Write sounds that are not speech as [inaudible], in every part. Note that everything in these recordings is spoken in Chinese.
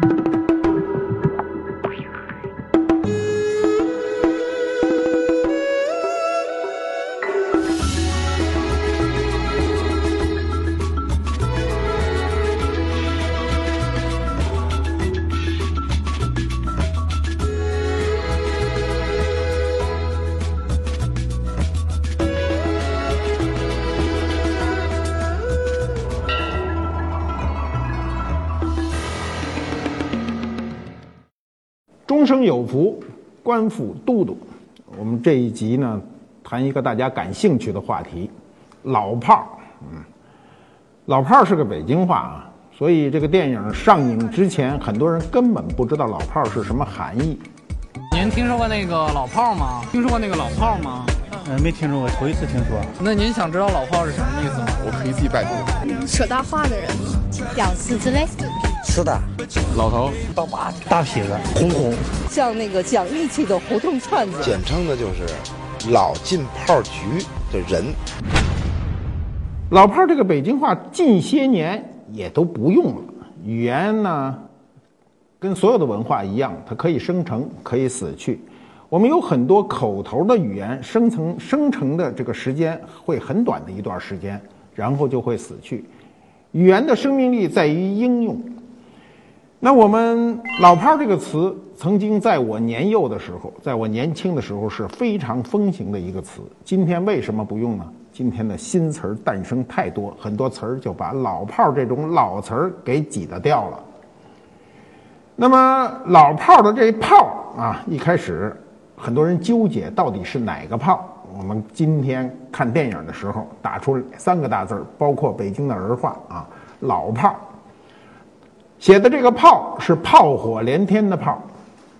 终生有福，官府都督。我们这一集呢，谈一个大家感兴趣的话题——老炮儿。嗯，老炮儿是个北京话啊，所以这个电影上映之前，很多人根本不知道老炮儿是什么含义。您听说过那个老炮儿吗？听说过那个老炮儿吗？呃，没听说过，头一次听说。那您想知道老炮儿是什么意思吗？我可以自己百度。说大话的人，屌丝之类。是的，老头，大把大痞子，红红，像那个讲义气的胡同串子，简称的就是老进炮局的人。老炮儿这个北京话近些年也都不用了，语言呢，跟所有的文化一样，它可以生成，可以死去。我们有很多口头的语言，生成生成的这个时间会很短的一段时间，然后就会死去。语言的生命力在于应用。那我们“老炮儿”这个词，曾经在我年幼的时候，在我年轻的时候是非常风行的一个词。今天为什么不用呢？今天的新词儿诞生太多，很多词儿就把“老炮儿”这种老词儿给挤得掉了。那么“老炮儿”的这“炮”啊，一开始很多人纠结到底是哪个炮。我们今天看电影的时候，打出三个大字儿，包括北京的儿化啊，“老炮儿”。写的这个“炮”是炮火连天的“炮”，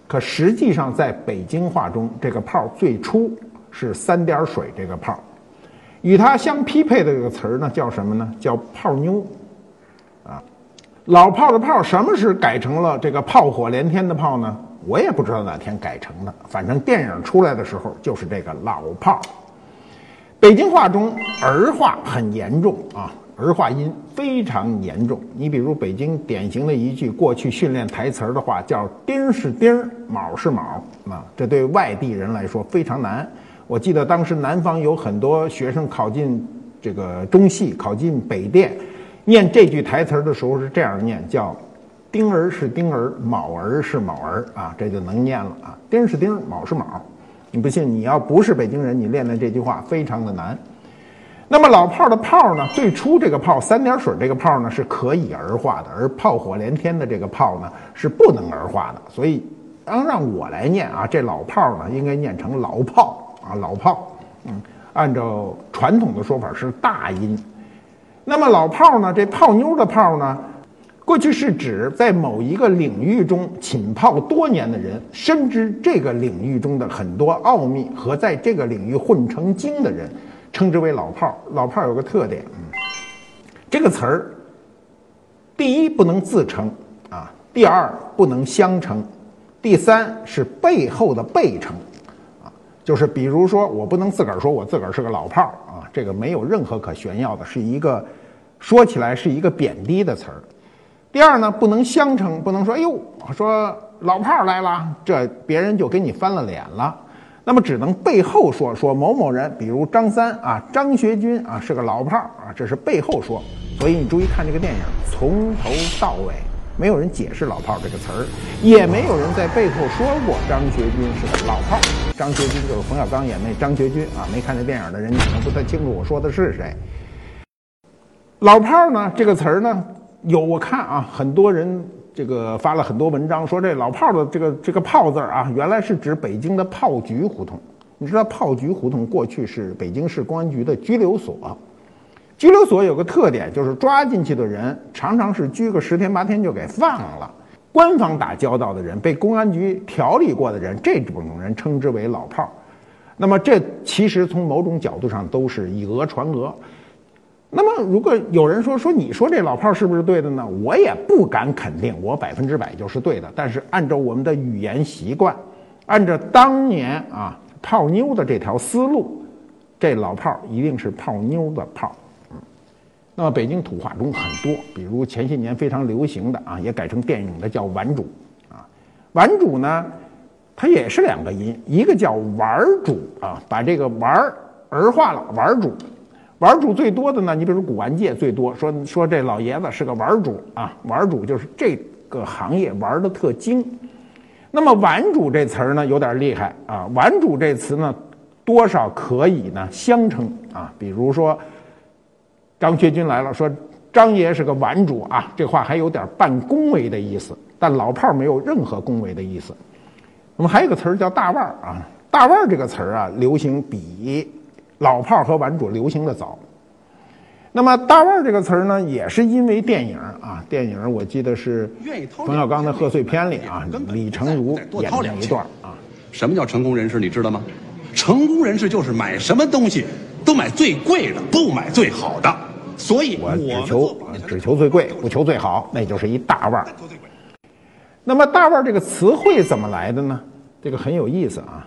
可实际上在北京话中，这个“炮”最初是三点水这个“炮”，与它相匹配的这个词儿呢，叫什么呢？叫“炮妞”。啊，老炮的“炮”什么时改成了这个炮火连天的“炮”呢？我也不知道哪天改成的，反正电影出来的时候就是这个老炮。北京话中儿化很严重啊。儿化音非常严重，你比如北京典型的一句过去训练台词儿的话，叫“丁是丁，卯是卯”，啊，这对外地人来说非常难。我记得当时南方有很多学生考进这个中戏，考进北电，念这句台词儿的时候是这样念，叫“丁儿是丁儿，卯儿是卯儿”，啊，这就能念了啊，“丁是丁，卯是卯”。你不信？你要不是北京人，你练练这句话非常的难。那么老炮的炮呢？最初这个炮三点水这个炮呢是可以儿化的，而炮火连天的这个炮呢是不能儿化的。所以，当让我来念啊，这老炮呢应该念成老炮啊，老炮。嗯，按照传统的说法是大音。那么老炮呢，这泡妞的泡呢，过去是指在某一个领域中浸泡多年的人，深知这个领域中的很多奥秘和在这个领域混成精的人。称之为老炮儿，老炮儿有个特点，这个词儿，第一不能自称啊，第二不能相称，第三是背后的背称，啊，就是比如说我不能自个儿说我自个儿是个老炮儿啊，这个没有任何可炫耀的，是一个说起来是一个贬低的词儿。第二呢，不能相称，不能说哎呦，说老炮儿来了，这别人就给你翻了脸了。那么只能背后说说某某人，比如张三啊，张学军啊是个老炮儿啊，这是背后说。所以你注意看这个电影，从头到尾没有人解释“老炮儿”这个词儿，也没有人在背后说过张学军是个老炮儿。张学军就是冯小刚演那张学军啊，没看这电影的人可能不太清楚我说的是谁。老炮儿呢这个词儿呢，有我看啊，很多人。这个发了很多文章，说这老炮的这个这个炮字啊，原来是指北京的炮局胡同。你知道炮局胡同过去是北京市公安局的拘留所，拘留所有个特点，就是抓进去的人常常是拘个十天八天就给放了。官方打交道的人，被公安局调理过的人，这种人称之为老炮儿。那么这其实从某种角度上都是以讹传讹。那么，如果有人说说你说这老炮儿是不是对的呢？我也不敢肯定，我百分之百就是对的。但是按照我们的语言习惯，按照当年啊泡妞的这条思路，这老炮儿一定是泡妞的炮。嗯那么北京土话中很多，比如前些年非常流行的啊，也改成电影的叫顽主啊。顽主呢，它也是两个音，一个叫玩主啊，把这个玩儿化了，玩主。玩主最多的呢，你比如说古玩界最多说说这老爷子是个玩主啊，玩主就是这个行业玩的特精。那么玩主这词儿呢有点厉害啊，玩主这词呢多少可以呢相称啊，比如说张学军来了说张爷是个玩主啊，这话还有点半恭维的意思，但老炮儿没有任何恭维的意思。那么还有个词儿叫大腕儿啊，大腕儿这个词儿啊流行比。老炮儿和玩主流行的早，那么“大腕儿”这个词儿呢，也是因为电影啊，电影我记得是冯小刚的贺岁片里啊，李成儒演的一段啊。什么叫成功人士？你知道吗？成功人士就是买什么东西都买最贵的，不买最好的。所以我只求只求最贵，不求最好，那就是一大腕儿。那么“大腕儿”这个词汇怎么来的呢？这个很有意思啊。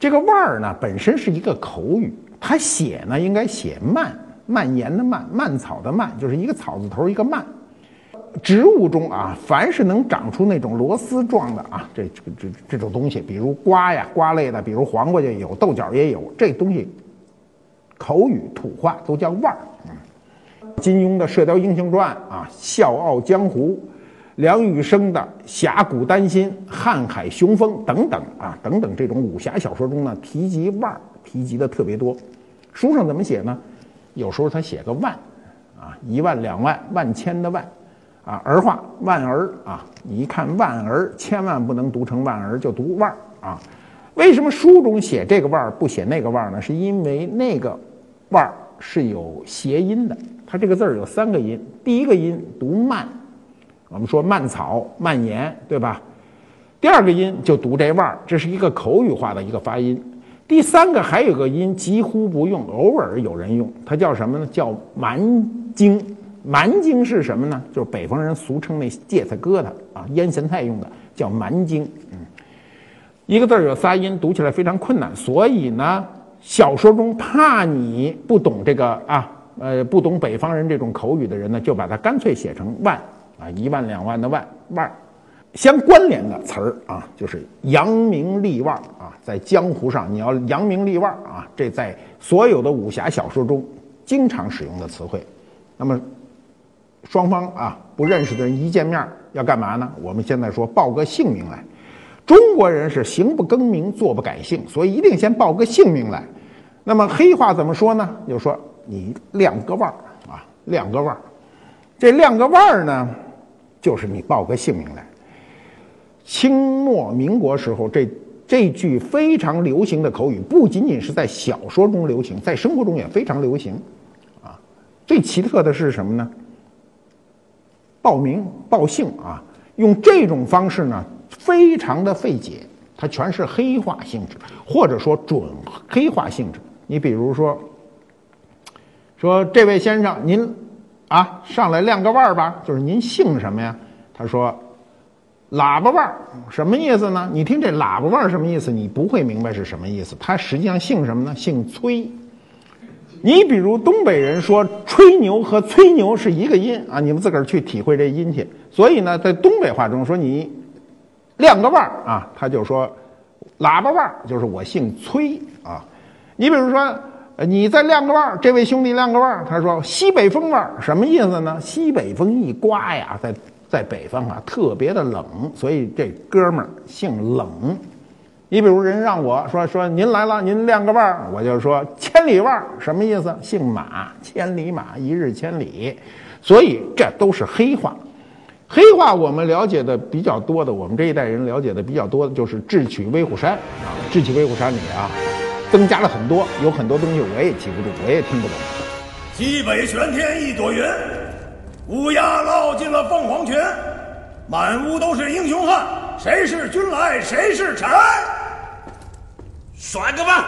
这个“腕儿”呢，本身是一个口语。它写呢，应该写蔓蔓延的蔓，蔓草的蔓，就是一个草字头一个蔓。植物中啊，凡是能长出那种螺丝状的啊，这这这这种东西，比如瓜呀，瓜类的，比如黄瓜就有，豆角也有，这东西口语土话都叫腕儿。金庸的《射雕英雄传》啊，《笑傲江湖》，梁羽生的《侠骨丹心》《瀚海雄风》等等啊，等等这种武侠小说中呢，提及腕儿。提及的特别多，书上怎么写呢？有时候他写个万，啊，一万两万万千的万，啊，儿化万儿啊，你一看万儿，千万不能读成万儿，就读万儿啊。为什么书中写这个万儿不写那个万儿呢？是因为那个万儿是有谐音的，它这个字儿有三个音，第一个音读慢，我们说蔓草蔓延，对吧？第二个音就读这万儿，这是一个口语化的一个发音。第三个还有个音几乎不用，偶尔有人用，它叫什么呢？叫蛮精。蛮精是什么呢？就是北方人俗称那芥菜疙瘩啊，腌咸菜用的，叫蛮精。嗯，一个字儿有仨音，读起来非常困难，所以呢，小说中怕你不懂这个啊，呃，不懂北方人这种口语的人呢，就把它干脆写成万啊，一万两万的万万。相关联的词儿啊，就是扬名立万啊，在江湖上你要扬名立万啊，这在所有的武侠小说中经常使用的词汇。那么双方啊不认识的人一见面要干嘛呢？我们现在说报个姓名来。中国人是行不更名，坐不改姓，所以一定先报个姓名来。那么黑话怎么说呢？就说你亮个腕儿啊，亮个腕儿。这亮个腕儿呢，就是你报个姓名来。清末民国时候，这这句非常流行的口语，不仅仅是在小说中流行，在生活中也非常流行，啊，最奇特的是什么呢？报名报姓啊，用这种方式呢，非常的费解，它全是黑化性质，或者说准黑化性质。你比如说，说这位先生，您啊上来亮个腕儿吧，就是您姓什么呀？他说。喇叭腕儿什么意思呢？你听这喇叭腕儿什么意思？你不会明白是什么意思。他实际上姓什么呢？姓崔。你比如东北人说吹牛和吹牛是一个音啊，你们自个儿去体会这音去。所以呢，在东北话中说你亮个腕儿啊，他就说喇叭腕儿就是我姓崔啊。你比如说你再亮个腕儿，这位兄弟亮个腕儿，他说西北风腕儿什么意思呢？西北风一刮呀，在。在北方啊，特别的冷，所以这哥们儿姓冷。你比如人让我说说您来了，您亮个腕儿，我就说千里腕儿什么意思？姓马，千里马，一日千里。所以这都是黑话。黑话我们了解的比较多的，我们这一代人了解的比较多的就是《智取威虎山》啊，《智取威虎山》里啊，增加了很多，有很多东西我也记不住，我也听不懂。西北玄天一朵云。乌鸦落进了凤凰群，满屋都是英雄汉，谁是君来谁是臣？甩个吧，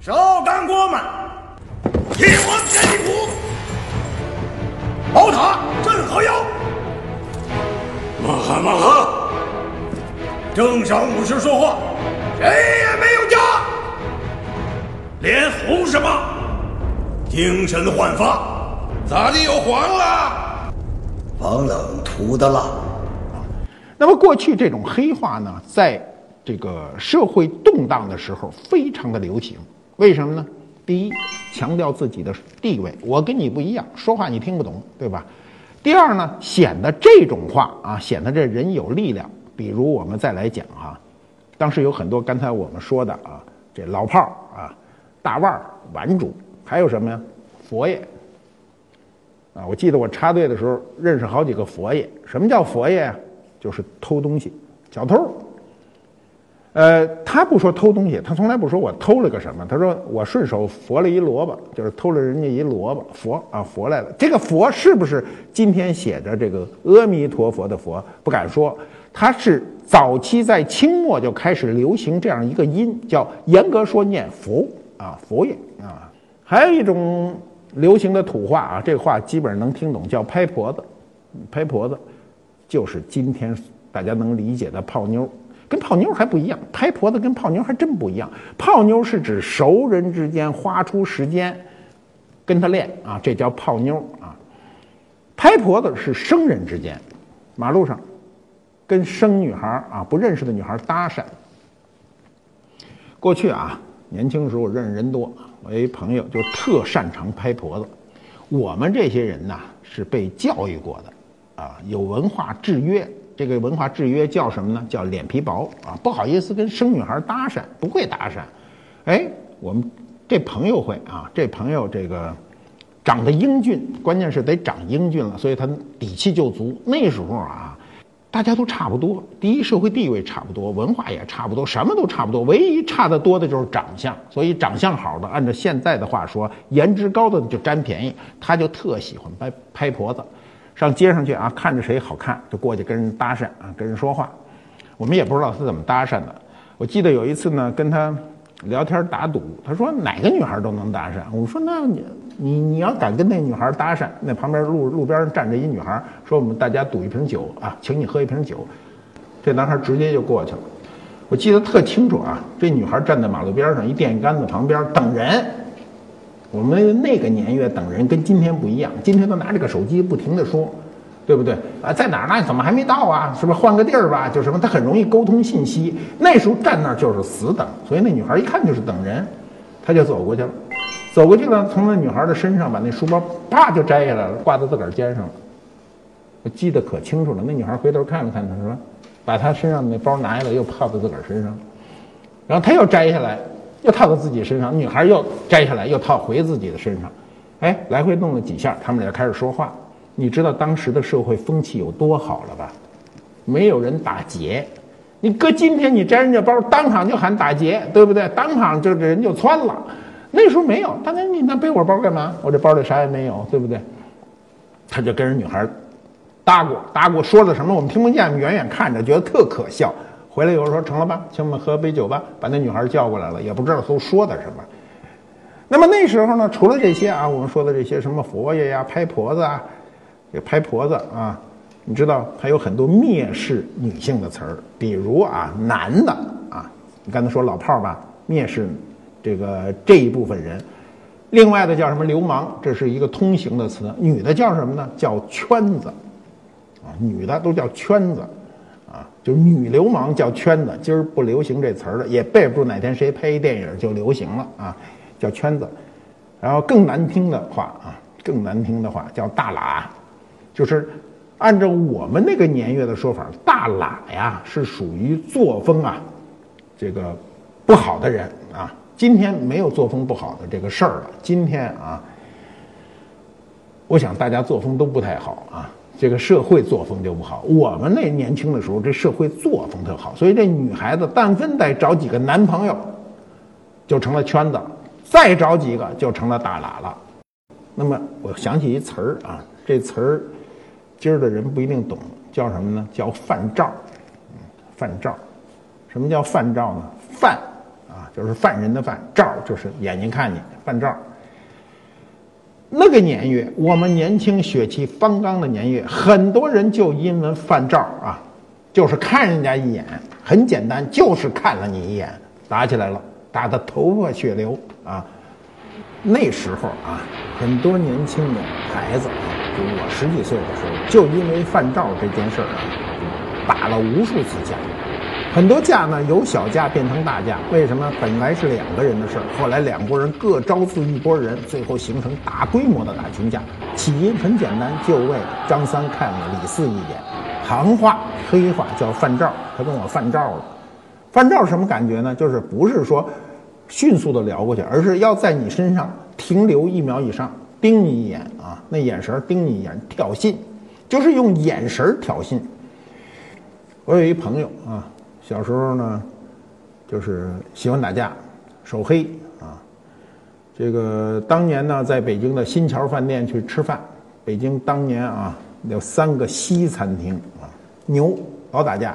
烧干锅们，夜王天地鼓，宝塔镇河妖，马哈马哈，正晌午时说话，谁也没有家，连胡什么精神焕发。咋地又黄了？防冷涂的蜡。那么过去这种黑话呢，在这个社会动荡的时候非常的流行。为什么呢？第一，强调自己的地位，我跟你不一样，说话你听不懂，对吧？第二呢，显得这种话啊，显得这人有力量。比如我们再来讲哈，当时有很多刚才我们说的啊，这老炮儿啊，大腕儿、顽主，还有什么呀？佛爷啊！我记得我插队的时候认识好几个佛爷。什么叫佛爷啊？就是偷东西，小偷。呃，他不说偷东西，他从来不说我偷了个什么，他说我顺手佛了一萝卜，就是偷了人家一萝卜。佛啊，佛来了。这个佛是不是今天写着这个阿弥陀佛的佛？不敢说，他是早期在清末就开始流行这样一个音，叫严格说念佛啊，佛爷啊。还有一种流行的土话啊，这话基本上能听懂，叫拍婆子，拍婆子就是今天大家能理解的泡妞。跟泡妞还不一样，拍婆子跟泡妞还真不一样。泡妞是指熟人之间花出时间跟他练啊，这叫泡妞啊。拍婆子是生人之间，马路上跟生女孩啊不认识的女孩搭讪。过去啊，年轻时候认识人多，我一朋友就特擅长拍婆子。我们这些人呐是被教育过的啊，有文化制约。这个文化制约叫什么呢？叫脸皮薄啊，不好意思跟生女孩搭讪，不会搭讪。哎，我们这朋友会啊，这朋友这个长得英俊，关键是得长英俊了，所以他底气就足。那时候啊，大家都差不多，第一社会地位差不多，文化也差不多，什么都差不多，唯一差得多的就是长相。所以长相好的，按照现在的话说，颜值高的就占便宜，他就特喜欢拍拍婆子。上街上去啊，看着谁好看就过去跟人搭讪啊，跟人说话。我们也不知道他怎么搭讪的。我记得有一次呢，跟他聊天打赌，他说哪个女孩都能搭讪。我说那你你你要敢跟那女孩搭讪，那旁边路路边站着一女孩，说我们大家赌一瓶酒啊，请你喝一瓶酒。这男孩直接就过去了。我记得特清楚啊，这女孩站在马路边上一电线杆子旁边等人。我们那个年月等人跟今天不一样，今天都拿这个手机不停的说，对不对啊？在哪呢？怎么还没到啊？是不是换个地儿吧？就什么？他很容易沟通信息。那时候站那儿就是死等，所以那女孩一看就是等人，他就走过去了，走过去了，从那女孩的身上把那书包啪就摘下来了，挂在自个儿肩上了。我记得可清楚了。那女孩回头看了看他，说：“把他身上的那包拿下来，又套在自个儿身上，然后他又摘下来。”又套到自己身上，女孩又摘下来，又套回自己的身上，哎，来回弄了几下，他们俩开始说话。你知道当时的社会风气有多好了吧？没有人打劫，你搁今天你摘人家包，当场就喊打劫，对不对？当场就这人就窜了。那时候没有，大哥你那背我包干嘛？我这包里啥也没有，对不对？他就跟人女孩搭过搭过，说了什么我们听不见，远远看着觉得特可笑。回来有人说成了吧，请我们喝杯酒吧，把那女孩叫过来了，也不知道都说的什么。那么那时候呢，除了这些啊，我们说的这些什么佛爷呀、拍婆子啊，这拍婆子啊，你知道还有很多蔑视女性的词儿，比如啊，男的啊，你刚才说老炮儿吧，蔑视这个这一部分人。另外的叫什么流氓，这是一个通行的词。女的叫什么呢？叫圈子啊，女的都叫圈子。啊，就女流氓叫圈子，今儿不流行这词儿了，也背不住哪天谁拍一电影就流行了啊，叫圈子。然后更难听的话啊，更难听的话叫大喇，就是按照我们那个年月的说法，大喇呀是属于作风啊这个不好的人啊。今天没有作风不好的这个事儿了，今天啊，我想大家作风都不太好啊。这个社会作风就不好。我们那年轻的时候，这社会作风特好，所以这女孩子但分得找几个男朋友，就成了圈子；再找几个就成了大喇了。那么我想起一词儿啊，这词儿今儿的人不一定懂，叫什么呢？叫犯照。犯照，什么叫犯照呢？犯啊，就是犯人的犯；照就是眼睛看你，犯照。那个年月，我们年轻血气方刚的年月，很多人就因为犯照啊，就是看人家一眼，很简单，就是看了你一眼，打起来了，打得头破血流啊。那时候啊，很多年轻的孩子啊，就我十几岁的时候，就因为犯照这件事儿啊，打了无数次架。很多架呢，由小架变成大架。为什么？本来是两个人的事儿，后来两拨人各招自一拨人，最后形成大规模的打群架。起因很简单，就为张三看了李四一眼，行话黑话叫犯照，他跟我犯照了。犯照什么感觉呢？就是不是说迅速的聊过去，而是要在你身上停留一秒以上，盯你一眼啊，那眼神盯你一眼，挑衅，就是用眼神挑衅。我有一朋友啊。小时候呢，就是喜欢打架，手黑啊。这个当年呢，在北京的新桥饭店去吃饭。北京当年啊，有三个西餐厅啊，牛老打架。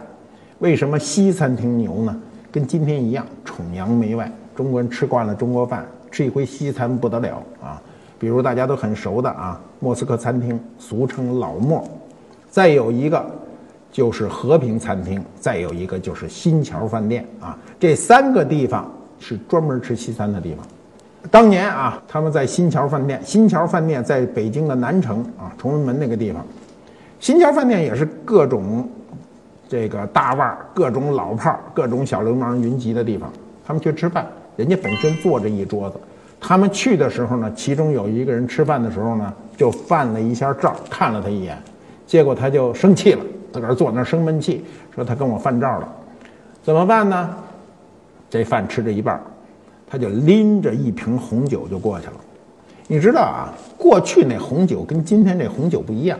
为什么西餐厅牛呢？跟今天一样，崇洋媚外。中国人吃惯了中国饭，吃一回西餐不得了啊。比如大家都很熟的啊，莫斯科餐厅，俗称老莫。再有一个。就是和平餐厅，再有一个就是新桥饭店啊，这三个地方是专门吃西餐的地方。当年啊，他们在新桥饭店，新桥饭店在北京的南城啊，崇文门那个地方。新桥饭店也是各种这个大腕、各种老炮、各种小流氓云集的地方。他们去吃饭，人家本身坐着一桌子，他们去的时候呢，其中有一个人吃饭的时候呢，就犯了一下照，看了他一眼，结果他就生气了。自个儿坐那儿生闷气，说他跟我犯照了，怎么办呢？这饭吃着一半，他就拎着一瓶红酒就过去了。你知道啊，过去那红酒跟今天这红酒不一样，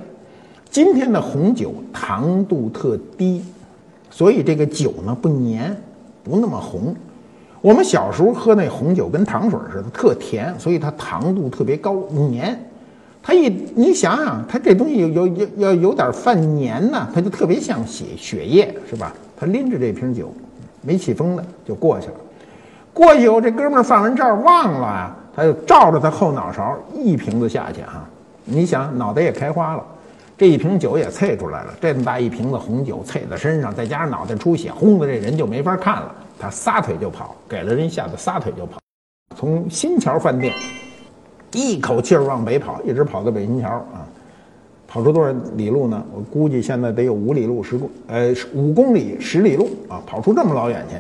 今天的红酒糖度特低，所以这个酒呢不粘，不那么红。我们小时候喝那红酒跟糖水似的，特甜，所以它糖度特别高，粘。他一，你想想，他这东西有有有要有点犯黏呢，他就特别像血血液，是吧？他拎着这瓶酒，没起风的就过去了。过去以后，这哥们儿放完照忘了啊，他就照着他后脑勺一瓶子下去哈。你想，脑袋也开花了，这一瓶酒也啐出来了。这么大一瓶子红酒啐在身上，再加上脑袋出血，轰的这人就没法看了。他撒腿就跑，给了人吓得撒腿就跑，从新桥饭店。一口气儿往北跑，一直跑到北新桥啊，跑出多少里路呢？我估计现在得有五里路、十公呃五公里、十里路啊，跑出这么老远去。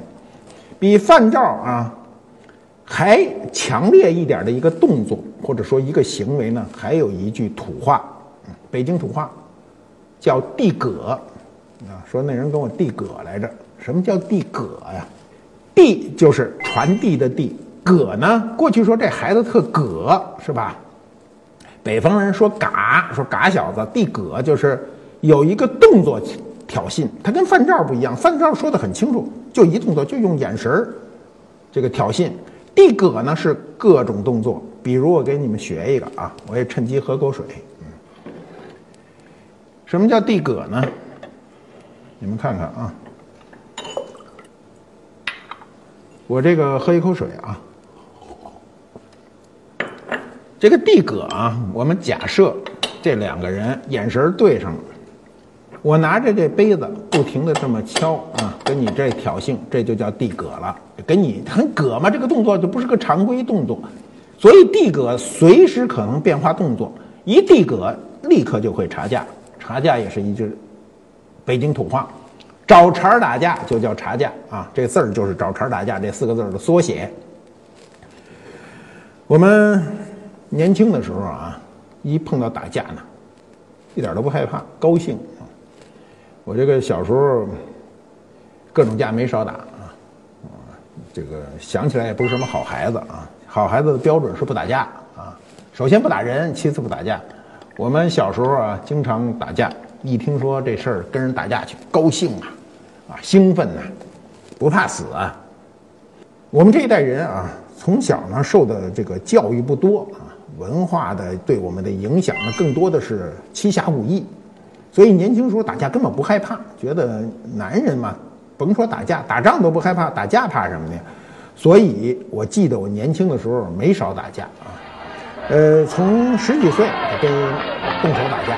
比范照啊还强烈一点的一个动作，或者说一个行为呢，还有一句土话，北京土话，叫递葛啊。说那人跟我递葛来着，什么叫递葛呀？递就是传递的递。葛呢？过去说这孩子特葛是吧？北方人说嘎，说嘎小子地葛就是有一个动作挑衅。他跟范照不一样，范照说的很清楚，就一动作就用眼神儿这个挑衅。地葛呢是各种动作，比如我给你们学一个啊，我也趁机喝口水。什么叫地葛呢？你们看看啊，我这个喝一口水啊。这个递葛啊，我们假设这两个人眼神对上了，我拿着这杯子不停的这么敲啊，跟你这挑衅，这就叫递葛了。跟你很葛嘛，这个动作就不是个常规动作，所以递葛随时可能变化动作，一递葛立刻就会查架，查架也是一句北京土话，找茬打架就叫查架啊，这字儿就是找茬打架这四个字的缩写。我们。年轻的时候啊，一碰到打架呢，一点都不害怕，高兴！我这个小时候各种架没少打啊，这个想起来也不是什么好孩子啊。好孩子的标准是不打架啊，首先不打人，其次不打架。我们小时候啊，经常打架，一听说这事儿跟人打架去，高兴啊，啊，兴奋呐，不怕死啊。我们这一代人啊，从小呢受的这个教育不多啊。文化的对我们的影响呢，更多的是七侠五义，所以年轻时候打架根本不害怕，觉得男人嘛，甭说打架，打仗都不害怕，打架怕什么呢？所以我记得我年轻的时候没少打架啊，呃，从十几岁跟动手打架，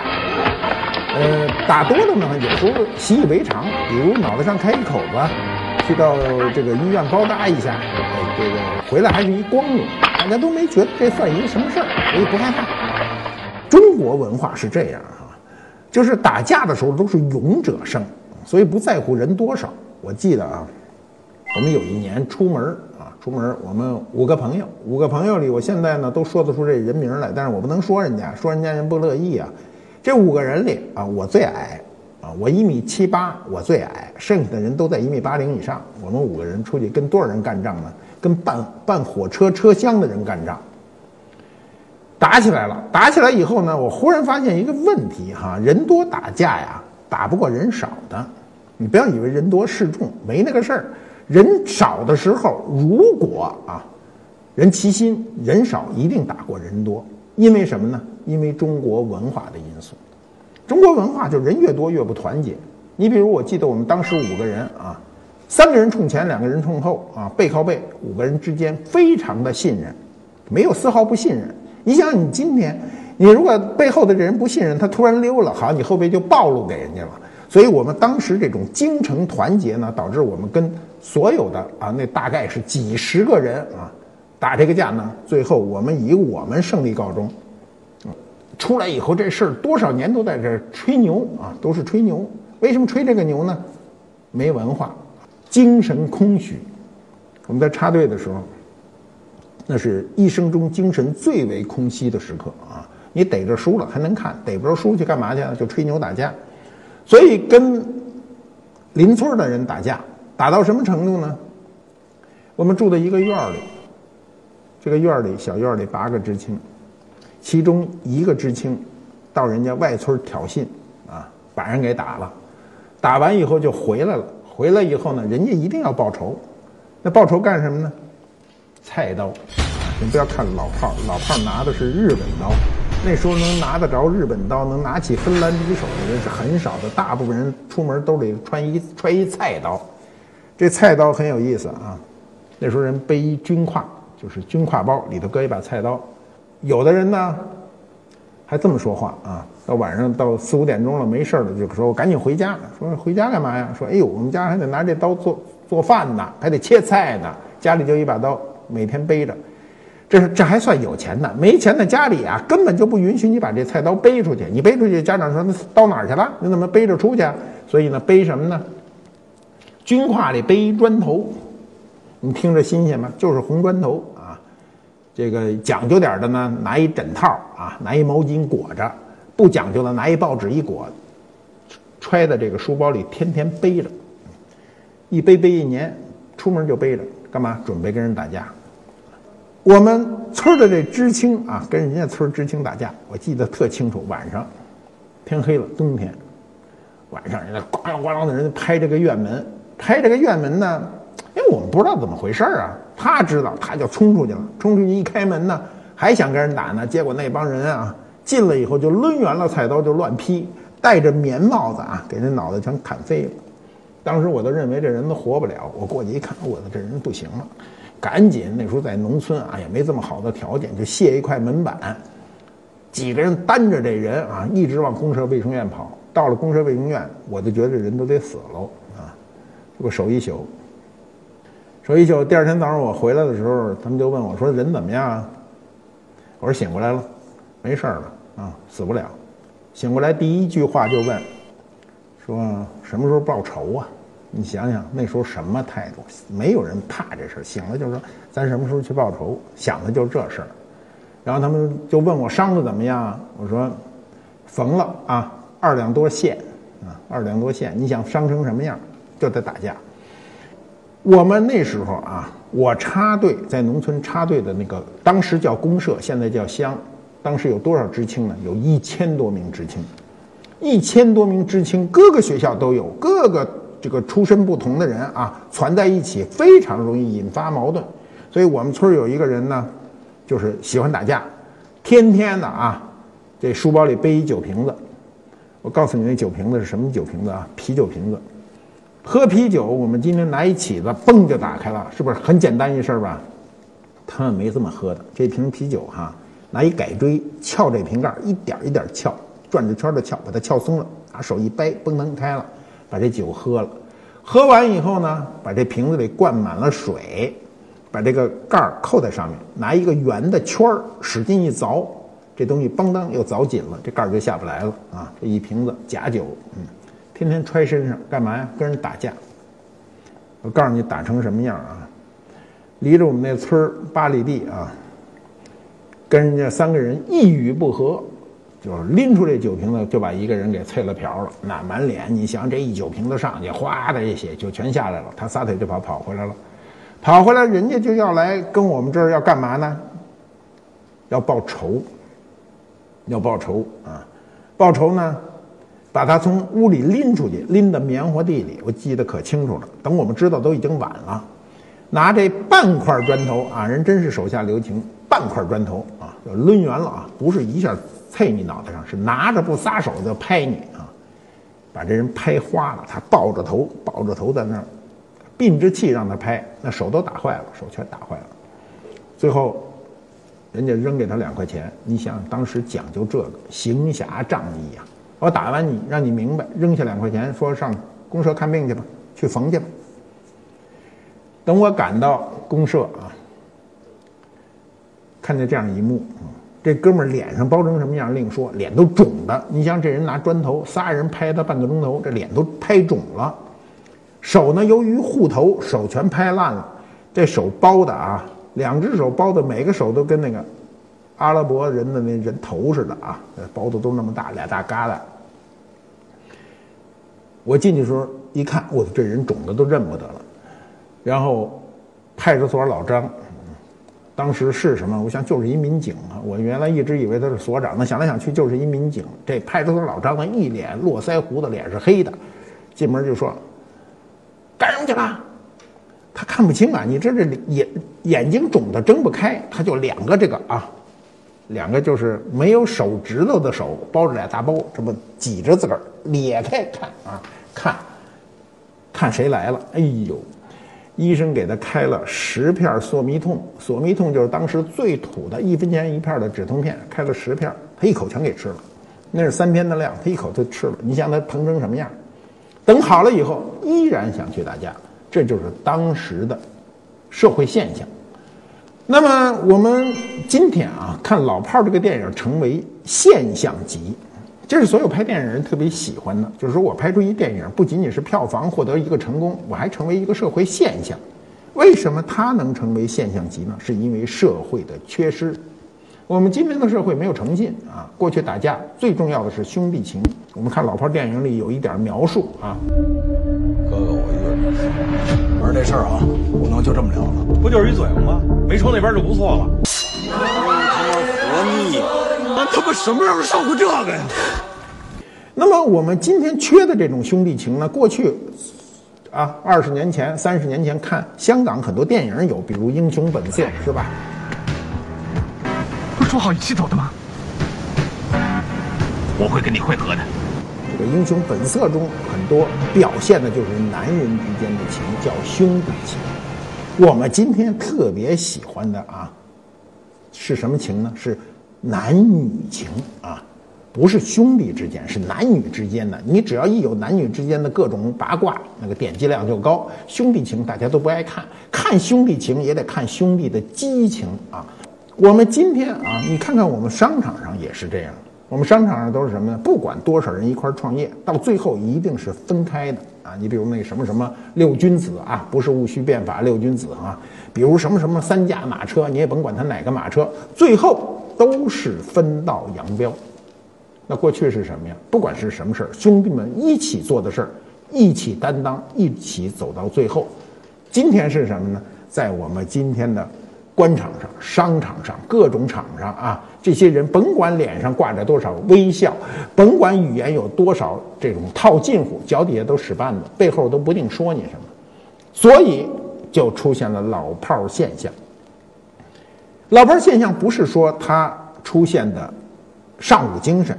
呃，打多了呢，有时候习以为常，比如脑袋上开一口子。去到这个医院包扎一下，哎，这个回来还是一光荣，大家都没觉得这算一个什么事儿，所以不害怕。中国文化是这样啊，就是打架的时候都是勇者胜，所以不在乎人多少。我记得啊，我们有一年出门啊，出门我们五个朋友，五个朋友里，我现在呢都说得出这人名来，但是我不能说人家，说人家人不乐意啊。这五个人里啊，我最矮。啊，我一米七八，我最矮，剩下的人都在一米八零以上。我们五个人出去跟多少人干仗呢？跟办办火车车厢的人干仗。打起来了，打起来以后呢，我忽然发现一个问题哈，人多打架呀，打不过人少的。你不要以为人多势众，没那个事儿。人少的时候，如果啊，人齐心，人少一定打过人多。因为什么呢？因为中国文化的因素。中国文化就人越多越不团结。你比如，我记得我们当时五个人啊，三个人冲前，两个人冲后啊，背靠背，五个人之间非常的信任，没有丝毫不信任。你想，你今天你如果背后的这人不信任，他突然溜了，好，你后背就暴露给人家了。所以我们当时这种精诚团结呢，导致我们跟所有的啊，那大概是几十个人啊，打这个架呢，最后我们以我们胜利告终。出来以后，这事儿多少年都在这吹牛啊，都是吹牛。为什么吹这个牛呢？没文化，精神空虚。我们在插队的时候，那是一生中精神最为空虚的时刻啊！你逮着书了还能看，逮不着书去干嘛去？就吹牛打架。所以跟邻村的人打架，打到什么程度呢？我们住在一个院里，这个院里小院里八个知青。其中一个知青到人家外村挑衅，啊，把人给打了，打完以后就回来了。回来以后呢，人家一定要报仇。那报仇干什么呢？菜刀。你不要看老炮儿，老炮儿拿的是日本刀。那时候能拿得着日本刀，能拿起芬兰匕首的人是很少的。大部分人出门兜里穿一揣一菜刀。这菜刀很有意思啊。那时候人背一军挎，就是军挎包，里头搁一把菜刀。有的人呢，还这么说话啊！到晚上到四五点钟了，没事了，就说我赶紧回家。说回家干嘛呀？说哎呦，我们家还得拿这刀做做饭呢，还得切菜呢。家里就一把刀，每天背着。这是 [laughs] 这还算有钱的，没钱的家里啊，根本就不允许你把这菜刀背出去。你背出去，家长说那刀哪儿去了？你怎么背着出去？啊所以呢，背什么呢？军挎里背一砖头，你听着新鲜吗？就是红砖头。这个讲究点的呢，拿一枕套啊，拿一毛巾裹着；不讲究的，拿一报纸一裹，揣在这个书包里，天天背着，一背背一年，出门就背着，干嘛？准备跟人打架。我们村的这知青啊，跟人家村知青打架，我记得特清楚。晚上天黑了，冬天晚上，人家咣啷咣啷的人拍这个院门，拍这个院门呢，因为我们不知道怎么回事啊。他知道，他就冲出去了。冲出去一开门呢，还想跟人打呢。结果那帮人啊，进来以后就抡圆了菜刀就乱劈，戴着棉帽子啊，给人脑袋全砍飞了。当时我都认为这人都活不了。我过去一看，我的这人不行了，赶紧那时候在农村啊，也没这么好的条件，就卸一块门板，几个人担着这人啊，一直往公社卫生院跑。到了公社卫生院，我就觉得这人都得死了啊，这不守一宿。说一宿，第二天早上我回来的时候，他们就问我说：“人怎么样？”啊？”我说：“醒过来了，没事了啊，死不了。”醒过来第一句话就问：“说什么时候报仇啊？”你想想那时候什么态度？没有人怕这事儿。醒了就说：“咱什么时候去报仇？”想的就是这事儿。然后他们就问我伤的怎么样？我说：“缝了啊，二两多线啊，二两多线。你想伤成什么样？就得打架。”我们那时候啊，我插队在农村插队的那个，当时叫公社，现在叫乡。当时有多少知青呢？有一千多名知青，一千多名知青，各个学校都有，各个这个出身不同的人啊，攒在一起非常容易引发矛盾。所以我们村有一个人呢，就是喜欢打架，天天的啊，这书包里背一酒瓶子。我告诉你，那酒瓶子是什么酒瓶子啊？啤酒瓶子。喝啤酒，我们今天拿一起子，嘣就打开了，是不是很简单一事儿吧？他们没这么喝的，这瓶啤酒哈，拿一改锥撬这瓶盖，一点一点撬，转着圈的撬，把它撬松了，拿手一掰，嘣能开了，把这酒喝了。喝完以后呢，把这瓶子里灌满了水，把这个盖儿扣在上面，拿一个圆的圈儿使劲一凿，这东西嘣当又凿紧了，这盖儿就下不来了啊！这一瓶子假酒，嗯，天天揣身上干嘛呀？跟人打架。我告诉你打成什么样啊？离着我们那村儿八里地啊，跟人家三个人一语不合。就是拎出这酒瓶子，就把一个人给啐了瓢了。那满脸，你想这一酒瓶子上去，哗的一血就全下来了。他撒腿就跑，跑回来了。跑回来，人家就要来跟我们这儿要干嘛呢？要报仇，要报仇啊！报仇呢，把他从屋里拎出去，拎到棉花地里。我记得可清楚了。等我们知道，都已经晚了。拿这半块砖头啊，人真是手下留情，半块砖头啊，就抡圆了啊，不是一下。啐你脑袋上是拿着不撒手就拍你啊，把这人拍花了。他抱着头，抱着头在那儿，憋着气让他拍，那手都打坏了，手全打坏了。最后，人家扔给他两块钱。你想，当时讲究这个行侠仗义呀。我打完你，让你明白，扔下两块钱，说上公社看病去吧，去缝去吧。等我赶到公社啊，看见这样一幕。这哥们儿脸上包成什么样另说，脸都肿的。你想这人拿砖头仨人拍他半个钟头，这脸都拍肿了。手呢，由于护头，手全拍烂了。这手包的啊，两只手包的，每个手都跟那个阿拉伯人的那人头似的啊，包的都那么大，俩大疙瘩。我进去时候一看，我操，这人肿的都认不得了。然后派出所老张。当时是什么？我想就是一民警啊！我原来一直以为他是所长，那想来想去就是一民警。这派出所老张呢，一脸络腮胡子，脸是黑的，进门就说：“干什么去了？”他看不清啊！你这这眼眼睛肿的睁不开，他就两个这个啊，两个就是没有手指头的手包着俩大包，这么挤着自个儿咧开看啊，看看谁来了？哎呦！医生给他开了十片索密痛，索密痛就是当时最土的一分钱一片的止痛片，开了十片，他一口全给吃了，那是三天的量，他一口就吃了。你想他疼成什么样？等好了以后，依然想去打架，这就是当时的社会现象。那么我们今天啊，看《老炮儿》这个电影成为现象级。这是所有拍电影人特别喜欢的，就是说我拍出一电影，不仅仅是票房获得一个成功，我还成为一个社会现象。为什么它能成为现象级呢？是因为社会的缺失。我们今天的社会没有诚信啊，过去打架最重要的是兄弟情。我们看老炮电影里有一点描述啊，哥哥我一个人，玩这事儿啊，不能就这么了了。不就是一嘴吗？没抽那边就不错了。他妈活腻。俺他妈什么时候受过这个呀？那么我们今天缺的这种兄弟情呢？过去啊，二十年前、三十年前看香港很多电影有，比如《英雄本色》，是吧？不是说好一起走的吗？我会跟你会合的。这个《英雄本色》中很多表现的就是男人之间的情，叫兄弟情。我们今天特别喜欢的啊，是什么情呢？是。男女情啊，不是兄弟之间，是男女之间的。你只要一有男女之间的各种八卦，那个点击量就高。兄弟情大家都不爱看，看兄弟情也得看兄弟的激情啊。我们今天啊，你看看我们商场上也是这样。我们商场上都是什么呢？不管多少人一块创业，到最后一定是分开的啊。你比如那什么什么六君子啊，不是戊戌变法六君子啊。比如什么什么三驾马车，你也甭管他哪个马车，最后。都是分道扬镳。那过去是什么呀？不管是什么事儿，兄弟们一起做的事儿，一起担当，一起走到最后。今天是什么呢？在我们今天的官场上、商场上、各种场上啊，这些人甭管脸上挂着多少微笑，甭管语言有多少这种套近乎，脚底下都使绊子，背后都不定说你什么。所以就出现了老炮儿现象。老炮儿现象不是说他出现的尚武精神，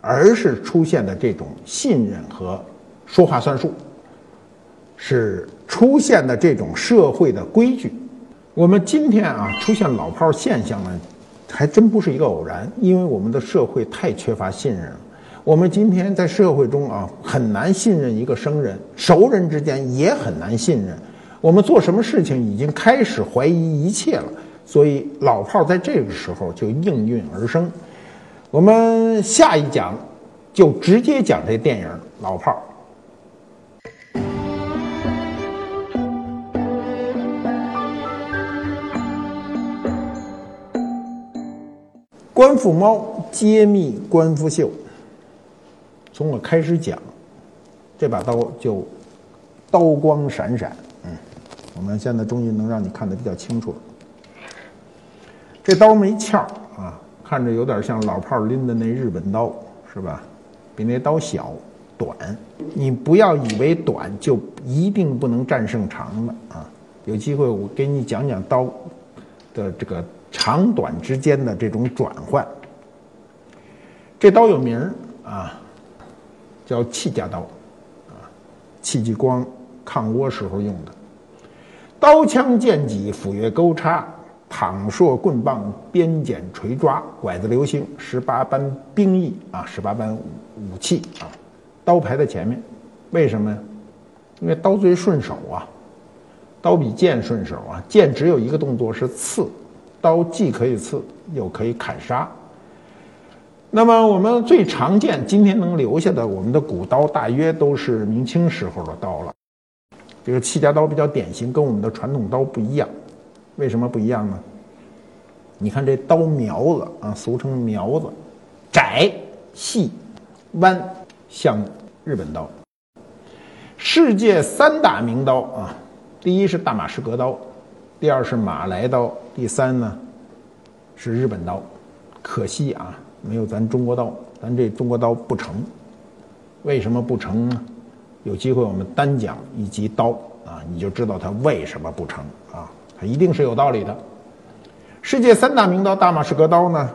而是出现的这种信任和说话算数，是出现的这种社会的规矩。我们今天啊出现老炮现象呢，还真不是一个偶然，因为我们的社会太缺乏信任了。我们今天在社会中啊，很难信任一个生人，熟人之间也很难信任。我们做什么事情已经开始怀疑一切了，所以老炮在这个时候就应运而生。我们下一讲就直接讲这电影《老炮儿官府猫揭秘官府秀。从我开始讲，这把刀就刀光闪闪。嗯，我们现在终于能让你看得比较清楚了。这刀没鞘啊，看着有点像老炮拎的那日本刀，是吧？比那刀小、短。你不要以为短就一定不能战胜长的啊！有机会我给你讲讲刀的这个。长短之间的这种转换，这刀有名儿啊，叫戚家刀，啊，戚继光抗倭时候用的。刀枪剑戟斧钺钩叉，躺槊棍棒鞭锏锤抓，拐子流星十八般兵役啊，十八般武器啊，刀排在前面，为什么呀？因为刀最顺手啊，刀比剑顺手啊，剑只有一个动作是刺。刀既可以刺，又可以砍杀。那么我们最常见，今天能留下的我们的古刀，大约都是明清时候的刀了。这个戚家刀比较典型，跟我们的传统刀不一样。为什么不一样呢？你看这刀苗子啊，俗称苗子，窄、细、弯，像日本刀。世界三大名刀啊，第一是大马士革刀。第二是马来刀，第三呢是日本刀，可惜啊没有咱中国刀，咱这中国刀不成，为什么不成呢？有机会我们单讲一集刀啊，你就知道它为什么不成啊，它一定是有道理的。世界三大名刀大马士革刀呢，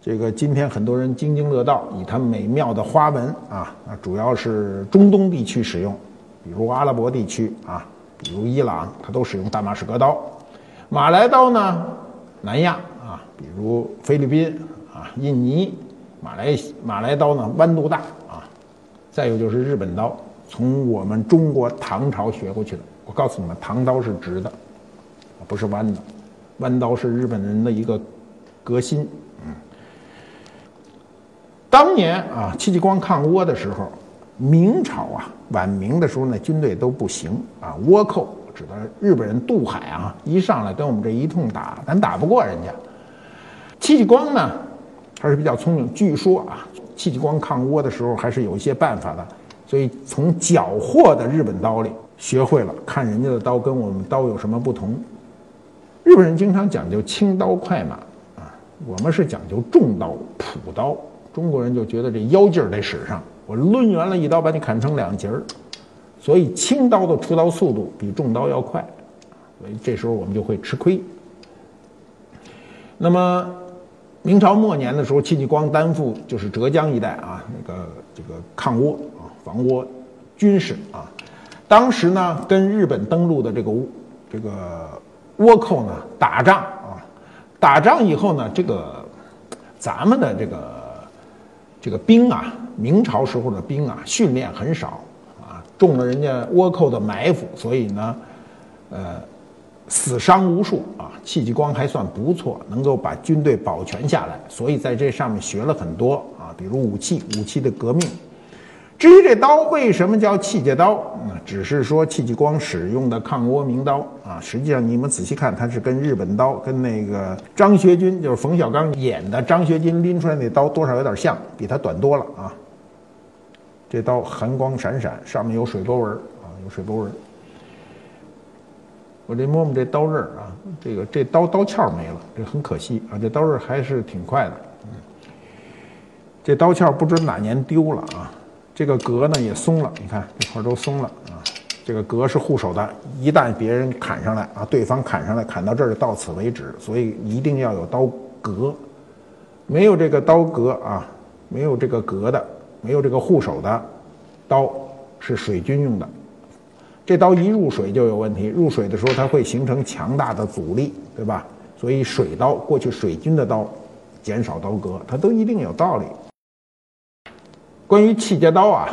这个今天很多人津津乐道，以它美妙的花纹啊啊，主要是中东地区使用，比如阿拉伯地区啊。比如伊朗，它都使用大马士革刀；马来刀呢，南亚啊，比如菲律宾啊、印尼，马来马来刀呢弯度大啊。再有就是日本刀，从我们中国唐朝学过去的。我告诉你们，唐刀是直的，不是弯的，弯刀是日本人的一个革新。嗯，当年啊，戚继光抗倭的时候。明朝啊，晚明的时候呢，军队都不行啊。倭寇指的日本人渡海啊，一上来跟我们这一通打，咱打不过人家。戚继光呢，还是比较聪明。据说啊，戚继光抗倭的时候还是有一些办法的，所以从缴获的日本刀里学会了看人家的刀跟我们刀有什么不同。日本人经常讲究轻刀快马啊，我们是讲究重刀朴刀。中国人就觉得这腰劲儿得使上。我抡圆了一刀把你砍成两截儿，所以轻刀的出刀速度比重刀要快，所以这时候我们就会吃亏。那么明朝末年的时候，戚继光担负就是浙江一带啊那个这个抗倭啊防倭军事啊，当时呢跟日本登陆的这个这个倭寇呢打仗啊，打仗以后呢这个咱们的这个。这个兵啊，明朝时候的兵啊，训练很少啊，中了人家倭寇的埋伏，所以呢，呃，死伤无数啊。戚继光还算不错，能够把军队保全下来，所以在这上面学了很多啊，比如武器，武器的革命。至于这刀为什么叫戚家刀，那只是说戚继光使用的抗倭名刀啊。实际上你们仔细看，它是跟日本刀、跟那个张学军，就是冯小刚演的张学军拎出来那刀，多少有点像，比他短多了啊。这刀寒光闪闪，上面有水波纹啊，有水波纹。我这摸摸这刀刃啊，这个这刀刀鞘没了，这很可惜啊。这刀刃还是挺快的，嗯，这刀鞘不知哪年丢了啊。这个格呢也松了，你看这块都松了啊。这个格是护手的，一旦别人砍上来啊，对方砍上来，砍到这儿就到此为止，所以一定要有刀格。没有这个刀格啊，没有这个格的，没有这个护手的刀是水军用的。这刀一入水就有问题，入水的时候它会形成强大的阻力，对吧？所以水刀过去水军的刀减少刀割，它都一定有道理。关于气节刀啊，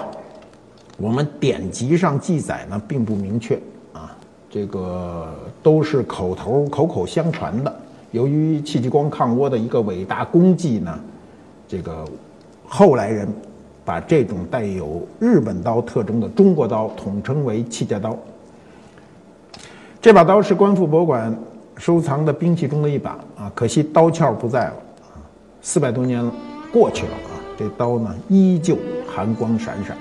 我们典籍上记载呢并不明确啊，这个都是口头口口相传的。由于戚继光抗倭的一个伟大功绩呢，这个后来人把这种带有日本刀特征的中国刀统称为戚家刀。这把刀是官复博物馆收藏的兵器中的一把啊，可惜刀鞘不在了啊，四百多年过去了啊，这刀呢依旧寒光闪闪。